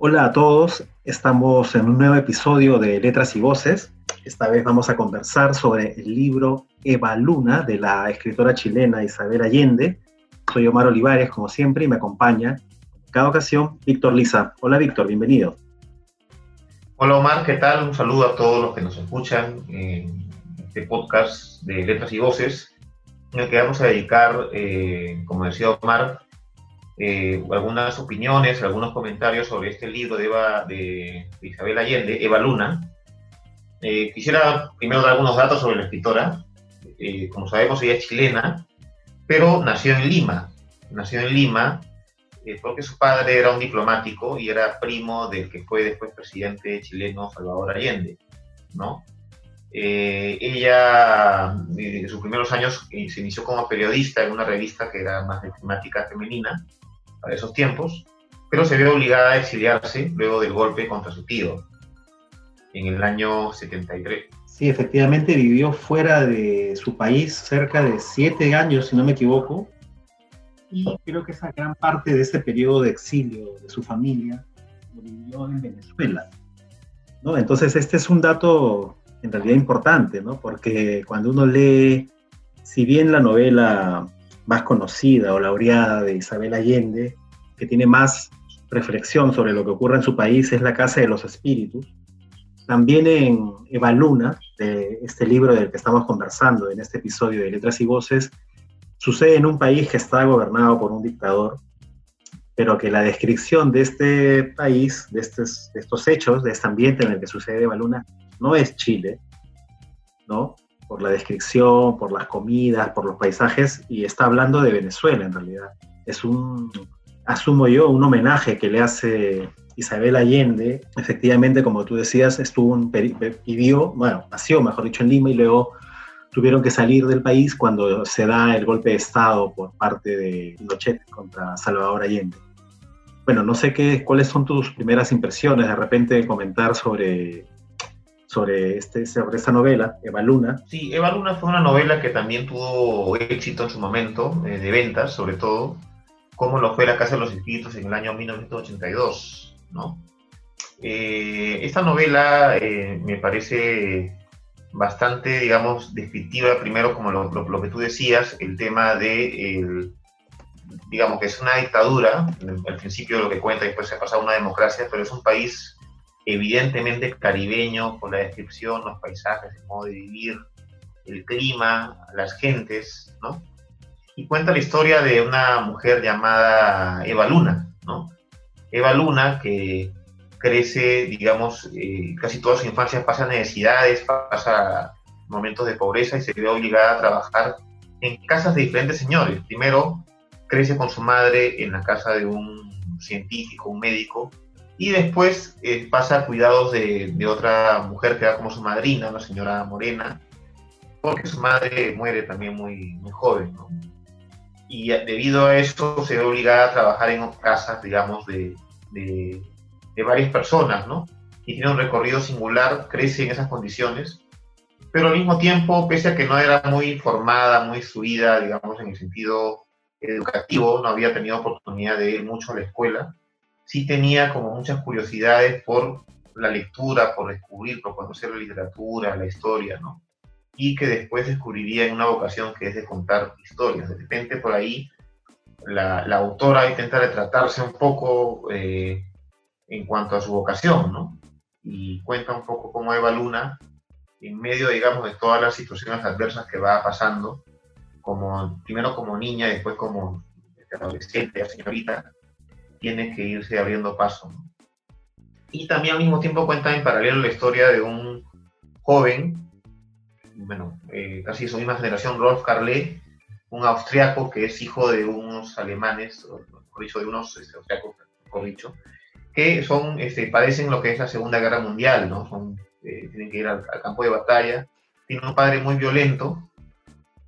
Hola a todos, estamos en un nuevo episodio de Letras y Voces. Esta vez vamos a conversar sobre el libro Eva Luna de la escritora chilena Isabel Allende. Soy Omar Olivares, como siempre, y me acompaña cada ocasión Víctor Lisa. Hola Víctor, bienvenido. Hola Omar, ¿qué tal? Un saludo a todos los que nos escuchan en este podcast de Letras y Voces, en el que vamos a dedicar, eh, como decía Omar, eh, algunas opiniones, algunos comentarios sobre este libro de, Eva, de, Isabel Allende, Eva Luna. Eh, quisiera primero dar algunos datos sobre la escritora. como sabemos, ella es chilena, pero nació en Lima. Nació en Lima porque su padre era un diplomático y era primo del que fue después presidente chileno Salvador Allende, ¿no? Eh, ella, en sus primeros años, eh, se inició como periodista en una revista que era más de temática femenina para esos tiempos, pero se vio obligada a exiliarse luego del golpe contra su tío en el año 73. Sí, efectivamente vivió fuera de su país cerca de siete años, si no me equivoco, y creo que esa gran parte de ese periodo de exilio de su familia lo vivió en Venezuela. ¿no? Entonces, este es un dato en realidad importante, ¿no? porque cuando uno lee, si bien la novela más conocida o laureada de Isabel Allende, que tiene más reflexión sobre lo que ocurre en su país, es La Casa de los Espíritus, también en Eva Luna, de este libro del que estamos conversando en este episodio de Letras y Voces, sucede en un país que está gobernado por un dictador, pero que la descripción de este país, de estos, estos hechos, de este ambiente en el que sucede Baluna, no es Chile, ¿no? Por la descripción, por las comidas, por los paisajes, y está hablando de Venezuela en realidad. Es un, asumo yo, un homenaje que le hace Isabel Allende. Efectivamente, como tú decías, estuvo un, vivió, bueno, nació, mejor dicho, en Lima y luego tuvieron que salir del país cuando se da el golpe de Estado por parte de Pinochet contra Salvador Allende. Bueno, no sé qué, cuáles son tus primeras impresiones, de repente comentar sobre, sobre, este, sobre esta novela, Eva Luna. Sí, Eva Luna fue una novela que también tuvo éxito en su momento, eh, de ventas sobre todo, como lo fue La Casa de los Espíritus en el año 1982, ¿no? Eh, esta novela eh, me parece bastante, digamos, descriptiva, primero como lo, que tú decías, el tema de, digamos, que es una dictadura, al principio lo que cuenta, después se ha pasado a una democracia, pero es un país evidentemente caribeño, por la descripción, los paisajes, el modo de vivir, el clima, las gentes, ¿no? Y cuenta la historia de una mujer llamada Eva Luna, ¿no? Eva Luna, que crece, digamos, eh, casi toda su infancia pasa necesidades, pasa momentos de pobreza y se ve obligada a trabajar en casas de diferentes señores. Primero crece con su madre en la casa de un científico, un médico, y después eh, pasa a cuidados de, otra mujer que era como su madrina, una señora morena, porque su madre muere también muy, muy joven. Y debido a eso se ve obligada a trabajar en casas, digamos, de de varias personas, ¿no? Y tiene un recorrido singular, crece en esas condiciones, pero al mismo tiempo, pese a que no era muy formada, muy subida, digamos, en el sentido educativo, no había tenido oportunidad de ir mucho a la escuela, sí tenía como muchas curiosidades por la lectura, por descubrir, por conocer la literatura, la historia, ¿no? Y que después descubriría en una vocación que es de contar historias. De repente por ahí la, autora intenta retratarse un poco eh, en cuanto a su vocación, ¿no? Y cuenta un poco cómo Eva Luna, en medio, digamos, de todas las situaciones adversas que va pasando, como, primero como niña, después como adolescente, señorita, tiene que irse abriendo paso. Y también al mismo tiempo cuenta en paralelo la historia de un joven, bueno, eh, casi de su misma generación, Rolf Carlé, un austriaco que es hijo de unos alemanes, o dicho, de unos este, austriacos, mejor dicho, que son, este, padecen lo que es la Segunda Guerra Mundial, ¿no? Son, eh, tienen que ir al, campo de batalla. Tiene un padre muy violento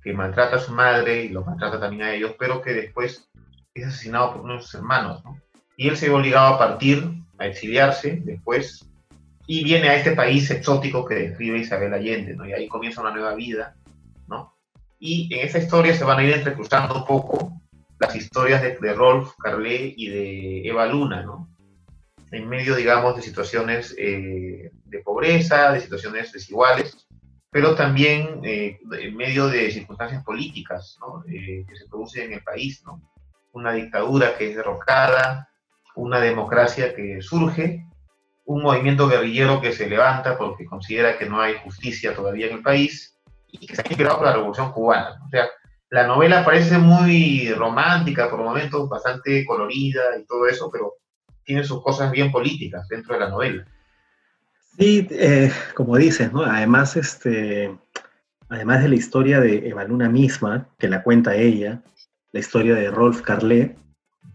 que maltrata a su madre y lo maltrata también a ellos, pero que después es asesinado por uno de sus hermanos, ¿no? Y él se ve obligado a partir, a exiliarse después, y viene a este país exótico que describe Isabel Allende, ¿no? Y ahí comienza una nueva vida, ¿no? Y en esa historia se van a ir entrecruzando un poco las historias de, de Rolf Carlé y de Eva Luna, ¿no? en medio, digamos, de situaciones eh, de pobreza, de situaciones desiguales, pero también eh, en medio de circunstancias políticas que se producen en el país, ¿no? Una dictadura que es derrocada, una democracia que surge, un movimiento guerrillero que se levanta porque considera que no hay justicia todavía en el país y que se ha inspirado por la Revolución Cubana. O sea, la novela parece muy romántica, por momentos bastante colorida y todo eso, pero tiene sus cosas bien políticas dentro de la novela. Sí, eh, como dices, ¿no? Además, este, además de la historia de Eva Luna misma, que la cuenta ella, la historia de Rolf Carlet,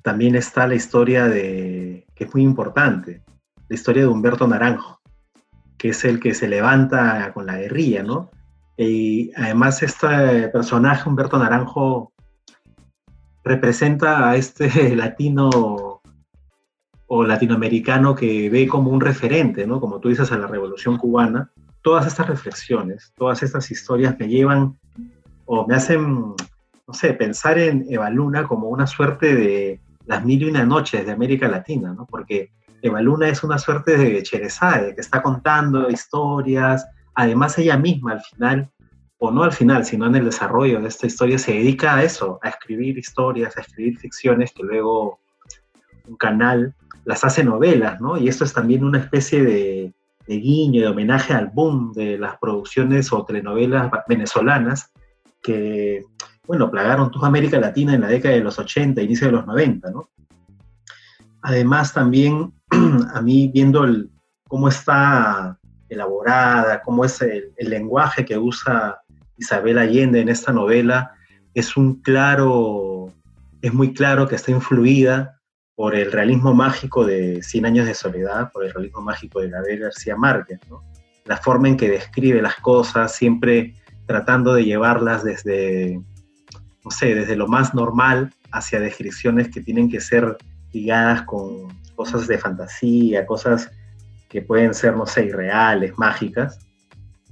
también está la historia de, que es muy importante, la historia de Humberto Naranjo, que es el que se levanta con la guerrilla, ¿no? Y además este personaje, Humberto Naranjo, representa a este latino o latinoamericano que ve como un referente, ¿no? Como tú dices, a la Revolución Cubana. Todas estas reflexiones, todas estas historias me llevan o me hacen, no sé, pensar en Eva Luna como una suerte de las mil y una noches de América Latina, ¿no? Porque Eva Luna es una suerte de Cherezade, que está contando historias, además ella misma al final, o no al final, sino en el desarrollo de esta historia, se dedica a eso, a escribir historias, a escribir ficciones que luego un canal las hace novelas, ¿no? Y esto es también una especie de, guiño, de homenaje al boom de las producciones o telenovelas venezolanas que, bueno, plagaron toda América Latina en la década de los 80, inicio de los 90, ¿no? Además, también a mí viendo cómo está elaborada, cómo es el, lenguaje que usa Isabel Allende en esta novela, es un claro, es muy claro que está influida por el realismo mágico de Cien años de soledad, por el realismo mágico de Gabriel García Márquez, La forma en que describe las cosas, siempre tratando de llevarlas desde, no sé, desde lo más normal hacia descripciones que tienen que ser ligadas con cosas de fantasía, cosas que pueden ser, no sé, irreales, mágicas.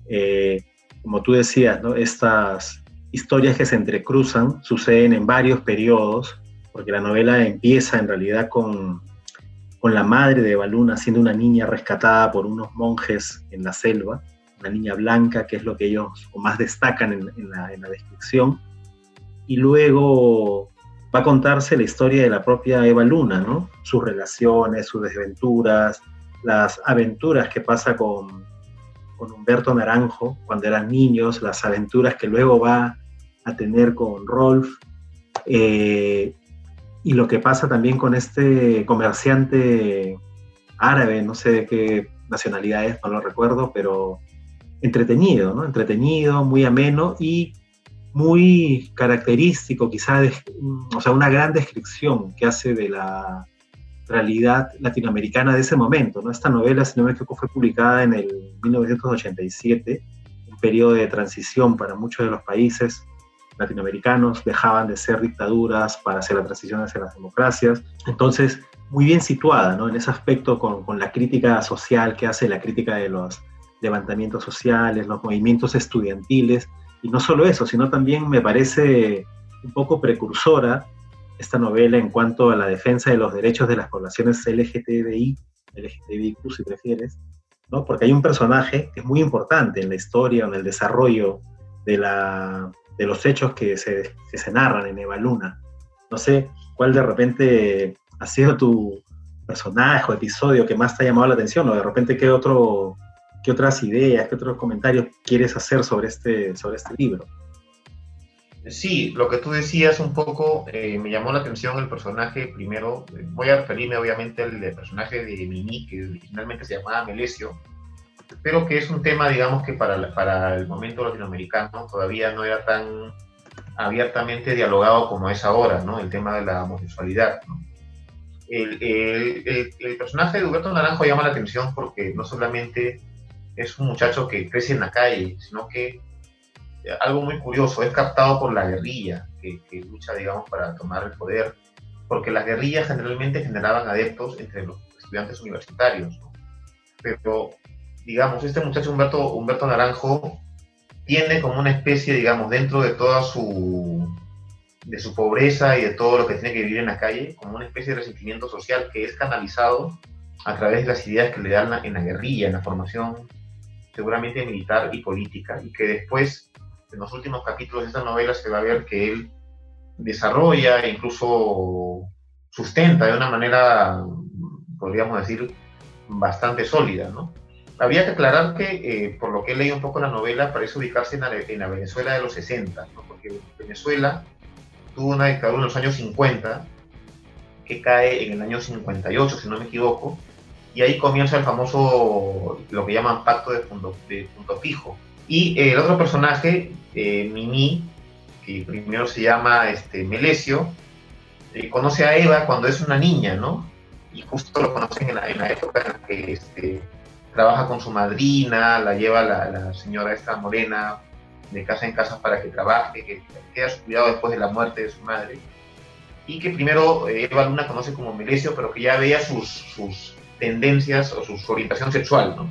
Eh, como tú decías, ¿no? estas historias que se entrecruzan suceden en varios periodos, porque la novela empieza en realidad con, con la madre de Baluna siendo una niña rescatada por unos monjes en la selva, una niña blanca, que es lo que ellos más destacan en, la, en la descripción. Y luego va a contarse la historia de la propia Eva Luna, ¿no? Sus relaciones, sus desventuras, las aventuras que pasa con, con Humberto Naranjo cuando eran niños, las aventuras que luego va a tener con Rolf, eh, y lo que pasa también con este comerciante árabe, no sé de qué nacionalidad es, no lo recuerdo, pero entretenido, ¿no? Entretenido, muy ameno y muy característico, quizá, o sea, una gran descripción que hace de la realidad latinoamericana de ese momento. ¿no? Esta novela, si no me equivoco, fue publicada en el 1987, un periodo de transición para muchos de los países latinoamericanos, dejaban de ser dictaduras para hacer la transición hacia las democracias. Entonces, muy bien situada ¿no? en ese aspecto con, con la crítica social que hace, la crítica de los levantamientos sociales, los movimientos estudiantiles, y no solo eso, sino también me parece un poco precursora esta novela en cuanto a la defensa de los derechos de las poblaciones LGTBI, LGTBIQ si prefieres, ¿no? porque hay un personaje que es muy importante en la historia, en el desarrollo de, la, de los hechos que se, se narran en Eva Luna. No sé cuál de repente ha sido tu personaje o episodio que más te ha llamado la atención, o de repente qué otro ¿Qué otras ideas, qué otros comentarios quieres hacer sobre este, sobre este libro? Sí, lo que tú decías un poco eh, me llamó la atención el personaje. Primero, voy a referirme obviamente al personaje de Mimi, que originalmente se llamaba Melesio, pero que es un tema, digamos, que para, para el momento latinoamericano todavía no era tan abiertamente dialogado como es ahora, ¿no? El tema de la homosexualidad, el, el, el, personaje de Huberto Naranjo llama la atención porque no solamente es un muchacho que crece en la calle, sino que algo muy curioso, es captado por la guerrilla que, lucha, digamos, para tomar el poder, porque las guerrillas generalmente generaban adeptos entre los estudiantes universitarios, pero, digamos, este muchacho Humberto, Humberto Naranjo tiene como una especie, digamos, dentro de toda su, de su pobreza y de todo lo que tiene que vivir en la calle, como una especie de resentimiento social que es canalizado a través de las ideas que le dan en la guerrilla, en la formación seguramente militar y política, y que después, en los últimos capítulos de esta novela, se va a ver que él desarrolla e incluso sustenta de una manera, podríamos decir, bastante sólida, ¿no? Habría que aclarar que, eh, por lo que he leído un poco la novela, parece ubicarse en la, Venezuela de los 60, ¿no? porque Venezuela tuvo una dictadura en los años 50, que cae en el año 58, si no me equivoco, y ahí comienza el famoso, lo que llaman pacto de punto, fijo. Y el otro personaje, eh, Mimi, que primero se llama este, Melesio, eh, conoce a Eva cuando es una niña, ¿no? Y justo lo conocen en la, en época en la que este, trabaja con su madrina, la lleva la, la, señora esta morena de casa en casa para que trabaje, que queda su cuidado después de la muerte de su madre. Y que primero eh, Eva Luna conoce como Melesio, pero que ya veía sus, sus tendencias o su orientación sexual, ¿no?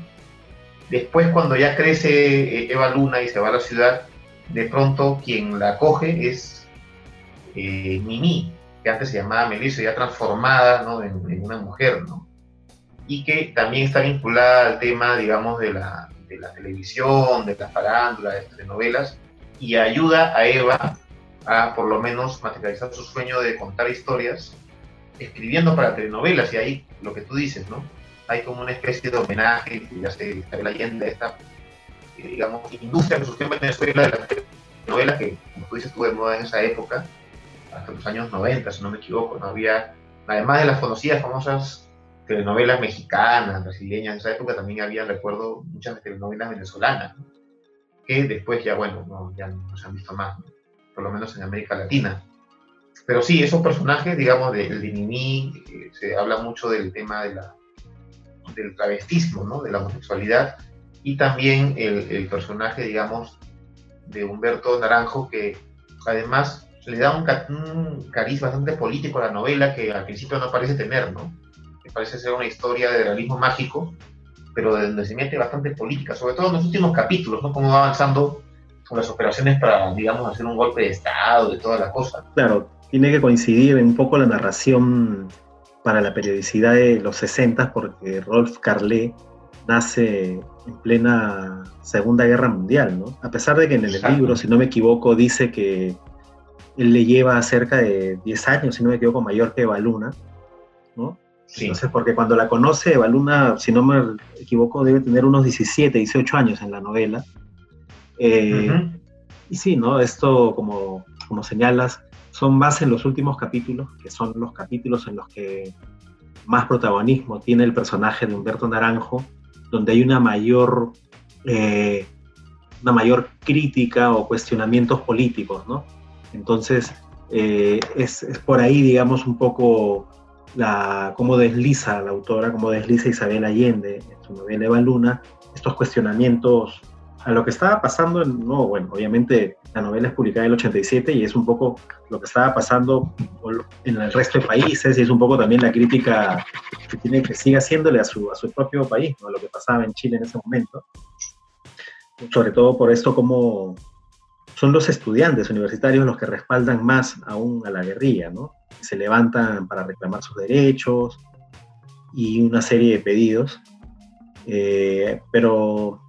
Después, cuando ya crece eh, Eva Luna y se va a la ciudad, de pronto quien la acoge es eh, Mimi, que antes se llamaba Melissa, ya transformada ¿no? en, una mujer, ¿no? Y que también está vinculada al tema, digamos, de la, de la televisión, de la farándula, de las telenovelas, y ayuda a Eva a por lo menos materializar su sueño de contar historias escribiendo para telenovelas, y ahí lo que tú dices, ¿no? Hay como una especie de homenaje, ya se está leyendo esta, digamos, industria que surgió en Venezuela de la telenovela, que, como tú dices, estuvo de moda en esa época, hasta los años 90, si no me equivoco, no había, además de las conocidas, famosas telenovelas mexicanas, brasileñas, en esa época también había, recuerdo, muchas telenovelas venezolanas, que después ya, bueno, no, ya no se han visto más, por lo menos en América Latina. Pero sí, esos personajes, digamos, del de Mimi, eh, se habla mucho del tema de la, del travestismo, ¿no? de la homosexualidad, y también el, el personaje, digamos, de Humberto Naranjo, que además le da un, cariz bastante político a la novela que al principio no parece tener, ¿no? Que parece ser una historia de realismo mágico, pero de donde se mete bastante política, sobre todo en los últimos capítulos, ¿no? Cómo va avanzando con las operaciones para, digamos, hacer un golpe de Estado, de toda la cosa. Claro, tiene que coincidir un poco la narración para la periodicidad de los 60 porque Rolf Carlé nace en plena Segunda Guerra Mundial, ¿no? A pesar de que en el libro, si no me equivoco, dice que él le lleva cerca de 10 años, si no me equivoco, mayor que Baluna, ¿no? Sí. Entonces, porque cuando la conoce, Baluna, si no me equivoco, debe tener unos 17, 18 años en la novela. Eh, y sí, ¿no? Esto, como, como señalas, son más en los últimos capítulos, que son los capítulos en los que más protagonismo tiene el personaje de Humberto Naranjo, donde hay una mayor, eh, una mayor crítica o cuestionamientos políticos, ¿no? Entonces, eh, es, por ahí, digamos, un poco la, cómo desliza la autora, cómo desliza Isabel Allende en su novela Eva Luna, estos cuestionamientos a lo que estaba pasando, no, bueno, obviamente la novela es publicada en el 87 y es un poco lo que estaba pasando en el resto de países y es un poco también la crítica que tiene que sigue haciéndole a su, a su propio país, ¿no? lo que pasaba en Chile en ese momento. Sobre todo por esto como son los estudiantes universitarios los que respaldan más aún a la guerrilla, ¿no? Se levantan para reclamar sus derechos y una serie de pedidos. Eh, pero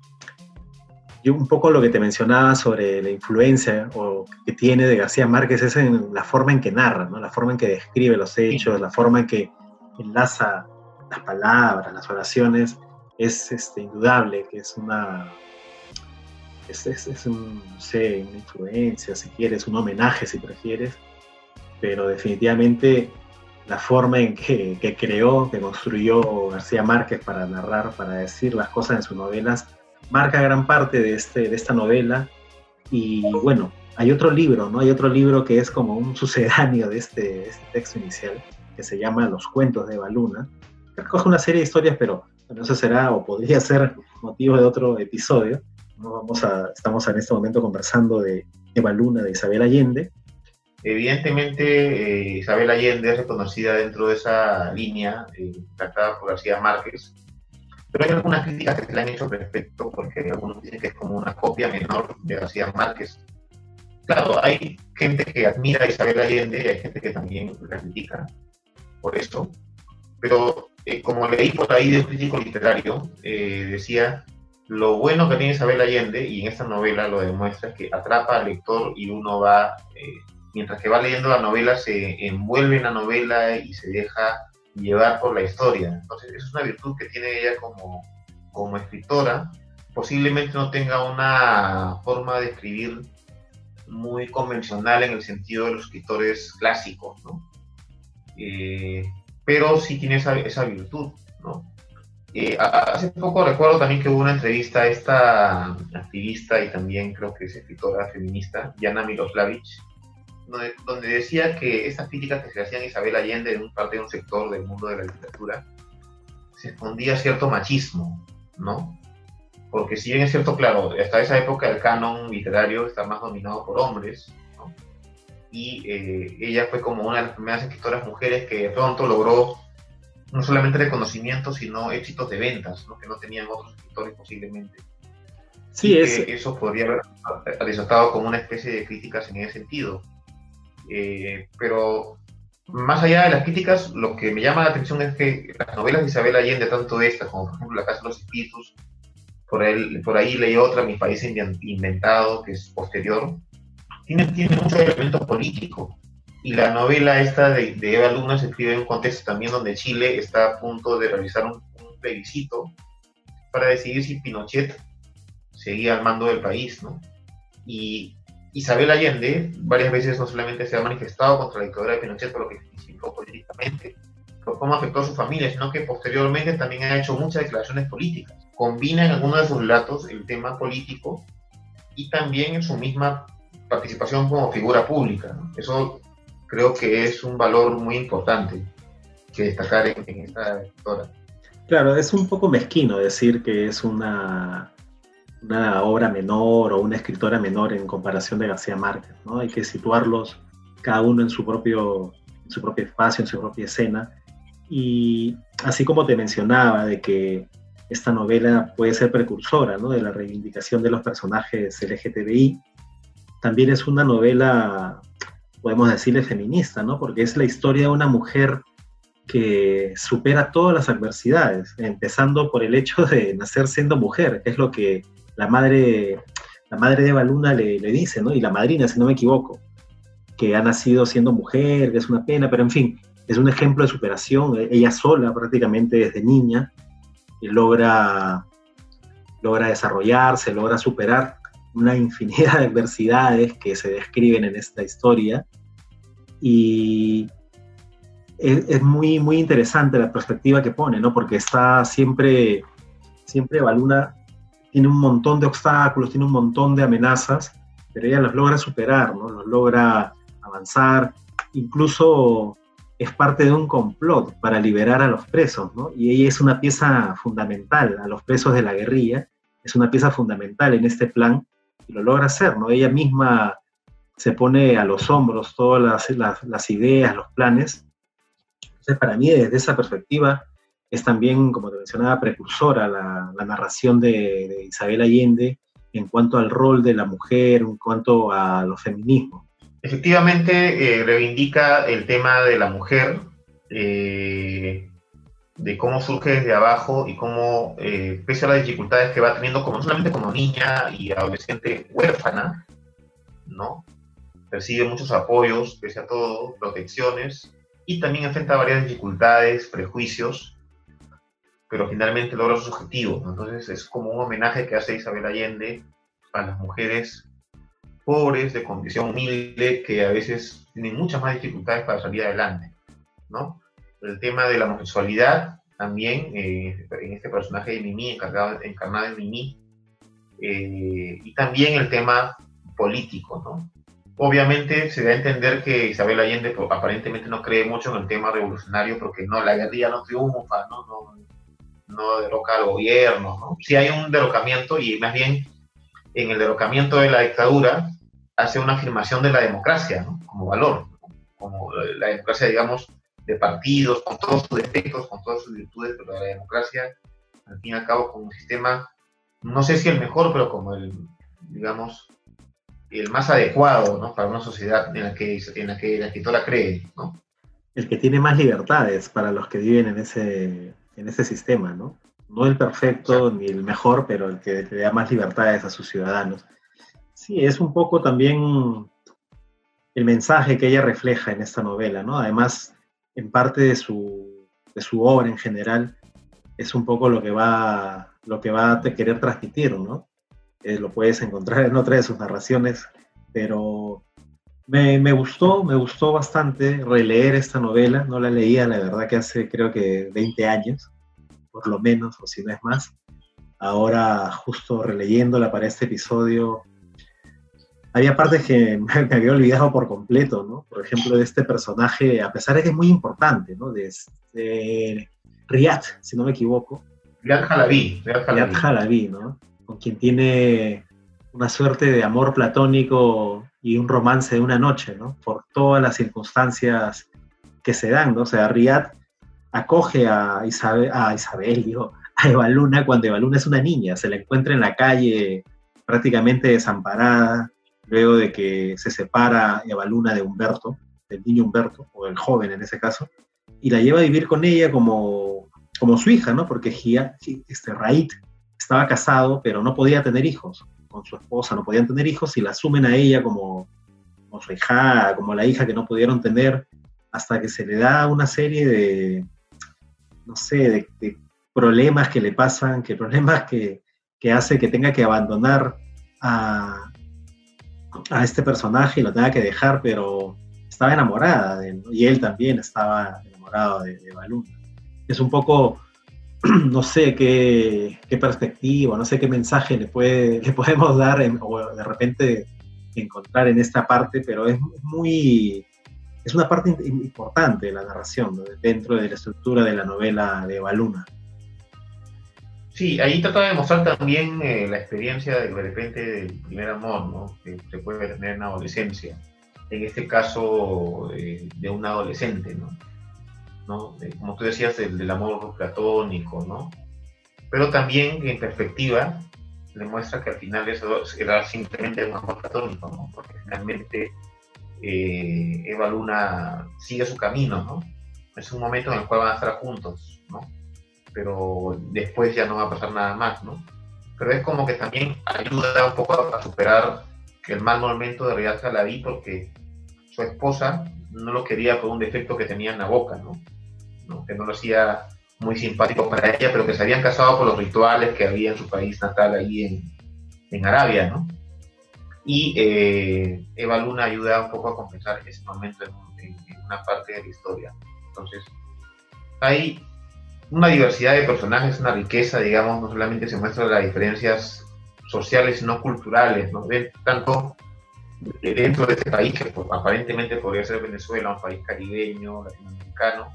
yo un poco lo que te mencionaba sobre la influencia o que tiene de García Márquez es en la forma en que narra, ¿no? la forma en que describe los hechos, la forma en que enlaza las palabras, las oraciones, es este, indudable que es una, es, es, un, no sé, una influencia, si quieres, un homenaje, si prefieres, pero definitivamente la forma en que, que creó, que construyó García Márquez para narrar, para decir las cosas en sus novelas, marca gran parte de, este, de esta novela. Y bueno, hay otro libro, ¿no? Hay otro libro que es como un sucedáneo de este, este texto inicial, que se llama Los cuentos de Baluna. Recoge una serie de historias, pero bueno, eso será o podría ser motivo de otro episodio. ¿no? Vamos a, estamos en este momento conversando de Eva Luna, de Isabel Allende. Evidentemente, eh, Isabel Allende es reconocida dentro de esa línea eh, tratada por García Márquez, pero hay algunas críticas que se le han hecho al respecto, porque algunos dicen que es como una copia menor de García Márquez. Claro, hay gente que admira a Isabel Allende y hay gente que también la critica por eso. Pero eh, como leí por ahí de un crítico literario, eh, decía, lo bueno que tiene Isabel Allende, y en esta novela lo demuestra, es que atrapa al lector y uno va, eh, mientras que va leyendo la novela, se envuelve en la novela y se deja llevar por la historia. Entonces, es una virtud que tiene ella como, como escritora. Posiblemente no tenga una forma de escribir muy convencional en el sentido de los escritores clásicos, ¿no? pero sí tiene esa, esa virtud, ¿no? Eh, hace poco recuerdo también que hubo una entrevista a esta activista y también creo que es escritora feminista, Yana Miloslavich, donde, donde, decía que estas críticas que se hacían a Isabel Allende en un parte de un sector del mundo de la literatura se escondía cierto machismo, ¿no? Porque si bien es cierto, claro, hasta esa época el canon literario está más dominado por hombres, y eh, ella fue como una de las primeras escritoras mujeres que de pronto logró no solamente reconocimiento, sino éxitos de ventas, que no tenían otros escritores posiblemente. Sí, es... eso podría haber desatado como una especie de críticas en ese sentido. Eh, pero más allá de las críticas, lo que me llama la atención es que las novelas de Isabel Allende, tanto esta como por ejemplo La Casa de los Espíritus, por ahí, por ahí leí otra, Mi País Inventado, que es posterior, tiene, tiene mucho elemento político. Y la novela esta de, Eva Luna se escribe en un contexto también donde Chile está a punto de realizar un, plebiscito para decidir si Pinochet seguía al mando del país, ¿no? Y Isabel Allende varias veces no solamente se ha manifestado contra la dictadura de Pinochet por lo que significó políticamente, por cómo afectó a su familia, sino que posteriormente también ha hecho muchas declaraciones políticas. Combina en algunos de sus relatos el tema político y también en su misma participación como figura pública. Eso creo que es un valor muy importante que destacar en, esta escritora. Claro, es un poco mezquino decir que es una, una obra menor o una escritora menor en comparación de García Márquez, ¿no? Hay que situarlos cada uno en su propio, en su propio espacio, en su propia escena. Y así como te mencionaba de que esta novela puede ser precursora ¿no? de la reivindicación de los personajes LGTBI, también es una novela, podemos decirle, feminista, ¿no? Porque es la historia de una mujer que supera todas las adversidades, empezando por el hecho de nacer siendo mujer, que es lo que la madre, la madre de Eva Luna le, le dice, ¿no? Y la madrina, si no me equivoco, que ha nacido siendo mujer, que es una pena, pero en fin, es un ejemplo de superación. Ella sola, prácticamente desde niña, logra, logra desarrollarse, logra superar una infinidad de adversidades que se describen en esta historia y es, muy, muy interesante la perspectiva que pone, ¿no? Porque está siempre, siempre Baluna tiene un montón de obstáculos, tiene un montón de amenazas, pero ella los logra superar, ¿no? Los logra avanzar, incluso es parte de un complot para liberar a los presos, ¿no? Y ella es una pieza fundamental, a los presos de la guerrilla, es una pieza fundamental en este plan y lo logra hacer, ¿no? Ella misma se pone a los hombros todas las, ideas, los planes. Entonces, para mí, desde esa perspectiva, es también, como te mencionaba, precursora la, la narración de, Isabel Allende en cuanto al rol de la mujer, en cuanto a los feminismos. Efectivamente, eh, reivindica el tema de la mujer, eh, de cómo surge desde abajo y cómo, eh, pese a las dificultades que va teniendo, como no solamente como niña y adolescente huérfana, ¿no? Percibe muchos apoyos, pese a todo, protecciones, y también enfrenta varias dificultades, prejuicios, pero finalmente logra sus objetivos. Entonces es como un homenaje que hace Isabel Allende a las mujeres pobres, de condición humilde, que a veces tienen muchas más dificultades para salir adelante, ¿no? el tema de la homosexualidad también eh, en este personaje de Mimi, encargado, encarnado en Mimi, eh, y también el tema político, ¿no? Obviamente se da a entender que Isabel Allende pues, aparentemente no cree mucho en el tema revolucionario porque no, la guerrilla no triunfa, ¿no? No, no derroca al gobierno, ¿no? Sí hay un derrocamiento y más bien en el derrocamiento de la dictadura hace una afirmación de la democracia, ¿no? Como valor, como la democracia, digamos, de partidos, con todos sus defectos, con todas sus virtudes, pero la democracia, al fin y al cabo, como un sistema, no sé si el mejor, pero como el, digamos, el más adecuado ¿no? para una sociedad en la que, en la que la escritora cree. ¿no? El que tiene más libertades para los que viven en ese, en ese sistema, ¿no? No el perfecto ni el mejor, pero el que le da más libertades a sus ciudadanos. Sí, es un poco también el mensaje que ella refleja en esta novela, ¿no? Además, en parte de su, de su obra en general, es un poco lo que va, lo que va a querer transmitir, ¿no? Eh, lo puedes encontrar en otra de sus narraciones, pero me, me, gustó, me gustó bastante releer esta novela, no la leía, la verdad que hace creo que 20 años, por lo menos, o si no es más. Ahora, justo releyéndola para este episodio, había partes que me había olvidado por completo, ¿no? Por ejemplo, de este personaje, a pesar de que es muy importante, ¿no? De, de Riyad, si no me equivoco. Riyad Jalabi. Riyad Jalabi, ¿no? Con quien tiene una suerte de amor platónico y un romance de una noche, ¿no? Por todas las circunstancias que se dan, ¿no? O sea, Riyad acoge a Isabel, a Isabel, digo, a Evaluna cuando Evaluna es una niña, se la encuentra en la calle prácticamente desamparada, luego de que se separa Evaluna de Humberto, del niño Humberto, o el joven en ese caso, y la lleva a vivir con ella como, como su hija, ¿no? Porque Gia, este Raid estaba casado, pero no podía tener hijos, con su esposa no podían tener hijos y la asumen a ella como, como su hija, como la hija que no pudieron tener, hasta que se le da una serie de, no sé, de, problemas que le pasan, que problemas que, que hace que tenga que abandonar a, a este personaje y lo tenga que dejar, pero estaba enamorada de él, y él también estaba enamorado de, de. Es un poco, no sé qué, perspectiva, no sé qué mensaje le, puede, le podemos dar o de repente encontrar en esta parte, pero es muy, es una parte importante de la narración dentro de la estructura de la novela de Baluna. Sí, ahí trata de mostrar también eh, la experiencia de, de repente del primer amor, ¿no? Que se puede tener en adolescencia. En este caso, eh, de un adolescente, ¿no? Como tú decías, del, del, amor platónico, ¿no? Pero también, en perspectiva, le muestra que al final eso era simplemente un amor platónico, ¿no? Porque finalmente eh, Eva Luna sigue su camino, ¿no? Es un momento en el cual van a estar juntos, ¿no? pero después ya no va a pasar nada más, ¿no? Pero es como que también ayuda un poco a, superar el mal momento de Riyad Jalabi porque su esposa no lo quería por un defecto que tenía en la boca, ¿no? ¿No? Que no lo hacía muy simpático para ella, pero que se habían casado por los rituales que había en su país natal, ahí en, en Arabia, ¿no? Y eh, Eva Luna ayuda un poco a compensar ese momento en, en, en una parte de la historia. Entonces, hay una diversidad de personajes, una riqueza, digamos, no solamente se muestran las diferencias sociales, sino culturales, ¿no? tanto dentro de este país, que aparentemente podría ser Venezuela, un país caribeño, latinoamericano,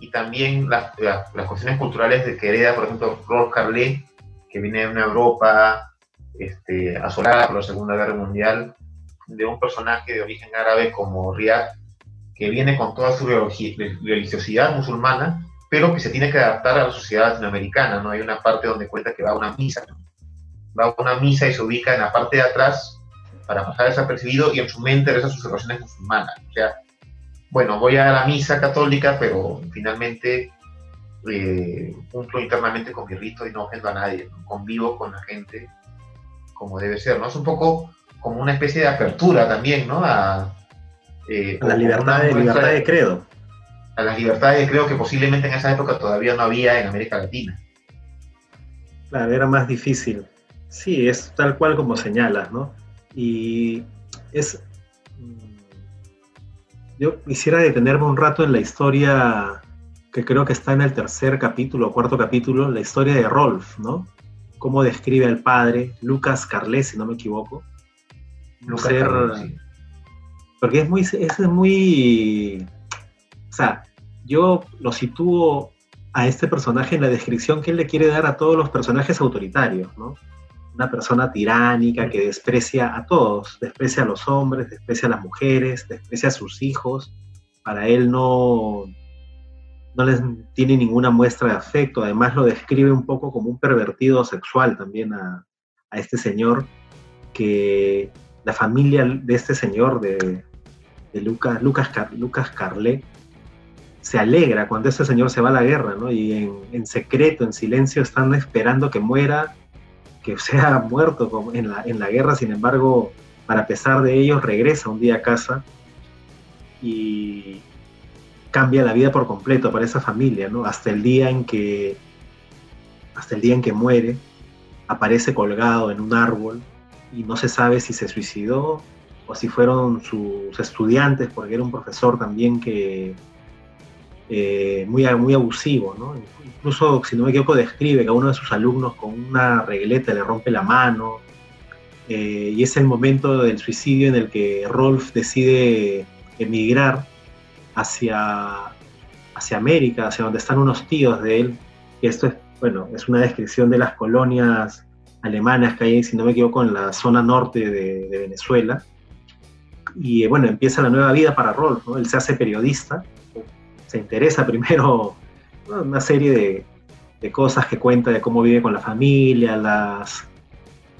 y también las, las, las cuestiones culturales de que hereda, por ejemplo, Rolf Carlet, que viene de una Europa este, asolada por la Segunda Guerra Mundial, de un personaje de origen árabe como Riyad, que viene con toda su religiosidad musulmana, pero que se tiene que adaptar a la sociedad latinoamericana, ¿no? Hay una parte donde cuenta que va a una misa, ¿no? va a una misa y se ubica en la parte de atrás para pasar desapercibido y en su mente reza sus oraciones musulmanas. O sea, bueno, voy a la misa católica, pero finalmente eh, cumplo internamente con mi rito y no ofendo a nadie, ¿no? convivo con la gente como debe ser, ¿no? Es un poco como una especie de apertura también, ¿no? A, eh, la libertad, de, libertad de credo a las libertades creo que posiblemente en esa época todavía no había en América Latina. Claro, era más difícil. Sí, es tal cual como señalas, ¿no? Y es... Yo quisiera detenerme un rato en la historia que creo que está en el tercer capítulo o cuarto capítulo, la historia de Rolf, ¿no? Cómo describe al padre, Lucas Carles, si no me equivoco. Lucas ser, sí. Porque es muy, es muy, o sea, yo lo sitúo a este personaje en la descripción que él le quiere dar a todos los personajes autoritarios, ¿no? Una persona tiránica que desprecia a todos, desprecia a los hombres, desprecia a las mujeres, desprecia a sus hijos. Para él no, no les tiene ninguna muestra de afecto, además lo describe un poco como un pervertido sexual también a, a este señor, que la familia de este señor, de, de Lucas, Lucas, Lucas Carlet, se alegra cuando ese señor se va a la guerra, ¿no? Y en secreto, en silencio, están esperando que muera, que sea muerto en la, en la guerra, sin embargo, para pesar de ellos, regresa un día a casa y cambia la vida por completo para esa familia, ¿no? Hasta el día en que, hasta el día en que muere, aparece colgado en un árbol y no se sabe si se suicidó o si fueron sus estudiantes, porque era un profesor también que eh, muy, muy abusivo, ¿no? Incluso, si no me equivoco, describe que a uno de sus alumnos con una regleta le rompe la mano, eh, y es el momento del suicidio en el que Rolf decide emigrar hacia, hacia América, hacia donde están unos tíos de él, y esto es, bueno, es una descripción de las colonias alemanas que hay, si no me equivoco, en la zona norte de, Venezuela, y bueno, empieza la nueva vida para Rolf, ¿no? Él se hace periodista, se interesa primero una serie de, cosas que cuenta de cómo vive con la familia, las,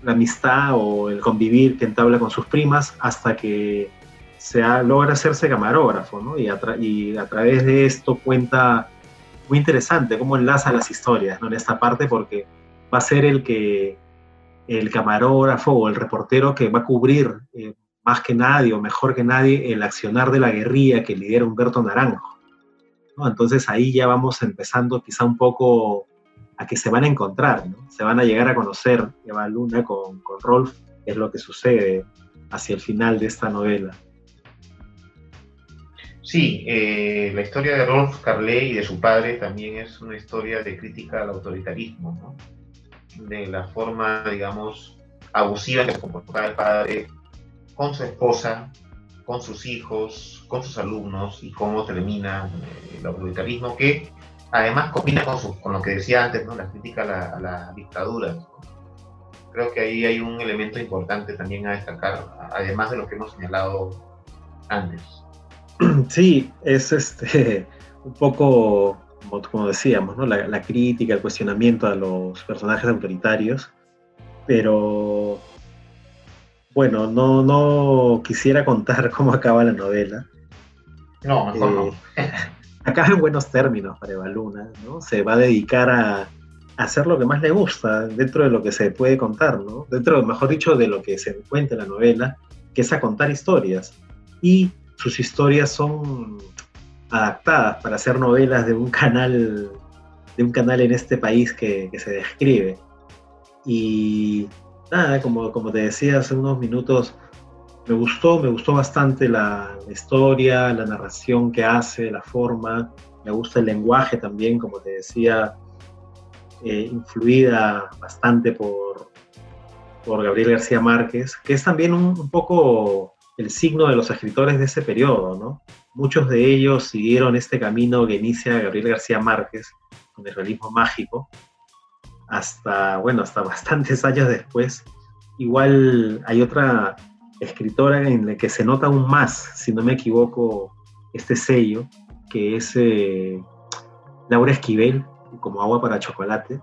la amistad o el convivir que entabla con sus primas, hasta que se logra hacerse camarógrafo, ¿no? Y a, través de esto cuenta muy interesante cómo enlaza las historias. En esta parte, porque va a ser el que el camarógrafo o el reportero que va a cubrir eh, más que nadie o mejor que nadie el accionar de la guerrilla que lidera Humberto Naranjo. Entonces ahí ya vamos empezando quizá un poco a que se van a encontrar, se van a llegar a conocer Eva Luna con, con Rolf, es lo que sucede hacia el final de esta novela. Sí, eh, la historia de Rolf Carley y de su padre también es una historia de crítica al autoritarismo, de la forma, digamos, abusiva que se comportaba el padre con su esposa, con sus hijos, con sus alumnos y cómo termina eh, el autoritarismo que además combina con, con lo que decía antes, ¿no? la crítica a la, dictadura. Creo que ahí hay un elemento importante también a destacar, además de lo que hemos señalado antes. Sí, es este un poco, como, decíamos, ¿no? la, la crítica, el cuestionamiento a los personajes autoritarios, pero bueno, no, no quisiera contar cómo acaba la novela. No, mejor no. Eh, acaba en buenos términos para Eva Luna, ¿no? Se va a dedicar a, hacer lo que más le gusta dentro de lo que se puede contar, ¿no? Dentro, mejor dicho, de lo que se encuentra en la novela, que es a contar historias. Y sus historias son adaptadas para hacer novelas de un canal, de un canal en este país que, que se describe. Y nada, como, como te decía hace unos minutos, me gustó, me gustó bastante la, historia, la narración que hace, la forma, me gusta el lenguaje también, como te decía, eh, influida bastante por, por Gabriel García Márquez, que es también un, poco el signo de los escritores de ese periodo, ¿no? Muchos de ellos siguieron este camino que inicia Gabriel García Márquez con el realismo mágico, hasta, bueno, hasta bastantes años después. Igual hay otra escritora en la que se nota aún más, si no me equivoco, este sello, que es eh, Laura Esquivel, como agua para chocolate.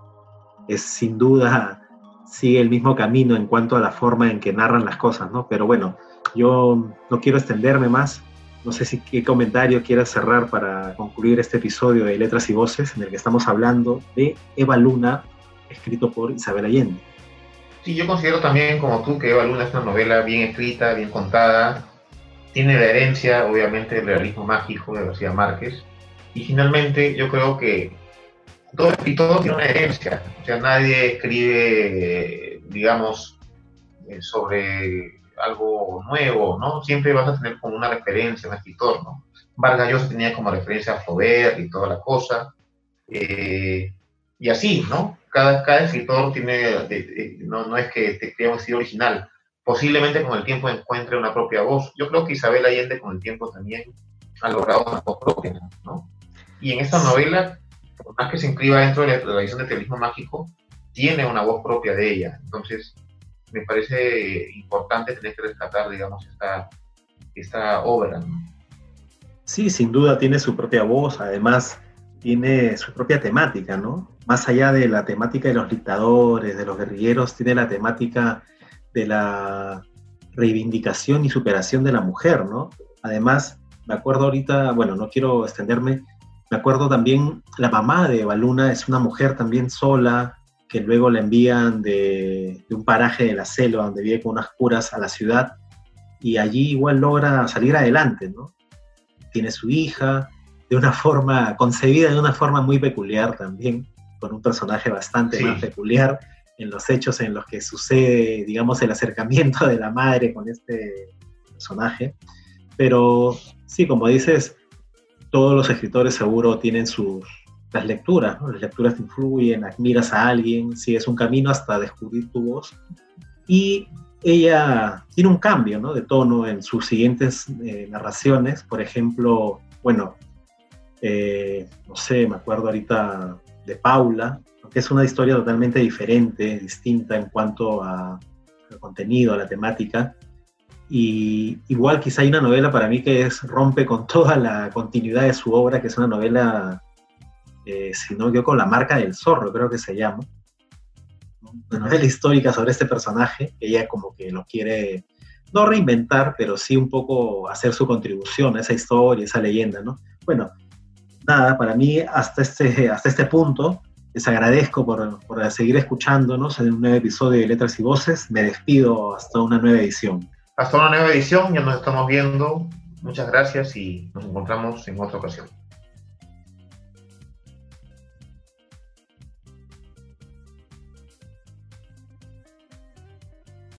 Es sin duda, sigue el mismo camino en cuanto a la forma en que narran las cosas, ¿no? Pero bueno, yo no quiero extenderme más. No sé si qué comentario quieras cerrar para concluir este episodio de Letras y Voces en el que estamos hablando de Eva Luna, escrito por Isabel Allende. Sí, yo considero también, como tú, que Eva Luna es una novela bien escrita, bien contada, tiene la herencia, obviamente, del realismo mágico de García Márquez, y finalmente yo creo que todo escritor tiene una herencia, o sea, nadie escribe, digamos, eh, sobre algo nuevo, ¿no? Siempre vas a tener como una referencia, un escritor, ¿no? Vargas Llosa tenía como referencia a Flaubert y toda la cosa, eh, y así, ¿no? Cada, cada escritor tiene, no, no, es que te un estilo original, posiblemente con el tiempo encuentre una propia voz. Yo creo que Isabel Allende con el tiempo también ha logrado una voz propia, ¿no? Y en esta novela, por más que se inscriba dentro de la tradición del realismo mágico, tiene una voz propia de ella. Entonces, me parece importante tener que rescatar, digamos, esta, esta obra. ¿no? Sí, sin duda tiene su propia voz. Además, tiene su propia temática, ¿no? Más allá de la temática de los dictadores, de los guerrilleros, tiene la temática de la reivindicación y superación de la mujer, ¿no? Además, me acuerdo ahorita, bueno, no quiero extenderme, Me acuerdo también, la mamá de Baluna es una mujer también sola, que luego la envían de, un paraje de la selva, donde vive con unas curas, a la ciudad, y allí igual logra salir adelante, ¿no? Tiene su hija, de una forma, concebida de una forma muy peculiar también, con un personaje bastante más peculiar en los hechos en los que sucede, digamos, el acercamiento de la madre con este personaje. Pero sí, como dices, todos los escritores seguro tienen sus las lecturas, las lecturas te influyen, admiras a alguien, es un camino hasta descubrir tu voz. Y ella tiene un cambio ¿no? de tono en sus siguientes eh, narraciones, por ejemplo, bueno, eh, no sé, me acuerdo ahorita de Paula, que es una historia totalmente diferente, distinta en cuanto a, al contenido, a la temática. Y igual quizá hay una novela para mí que es, rompe con toda la continuidad de su obra, que es una novela, eh, si no yo con la marca del zorro, creo que se llama. Una novela histórica sobre este personaje, ella como que lo quiere, no reinventar, pero sí un poco hacer su contribución a esa historia, esa leyenda, ¿no? Bueno, nada, para mí hasta este, hasta este punto, les agradezco por, por seguir escuchándonos en un nuevo episodio de Letras y Voces. Me despido hasta una nueva edición. Hasta una nueva edición, ya nos estamos viendo. Muchas gracias y nos encontramos en otra ocasión.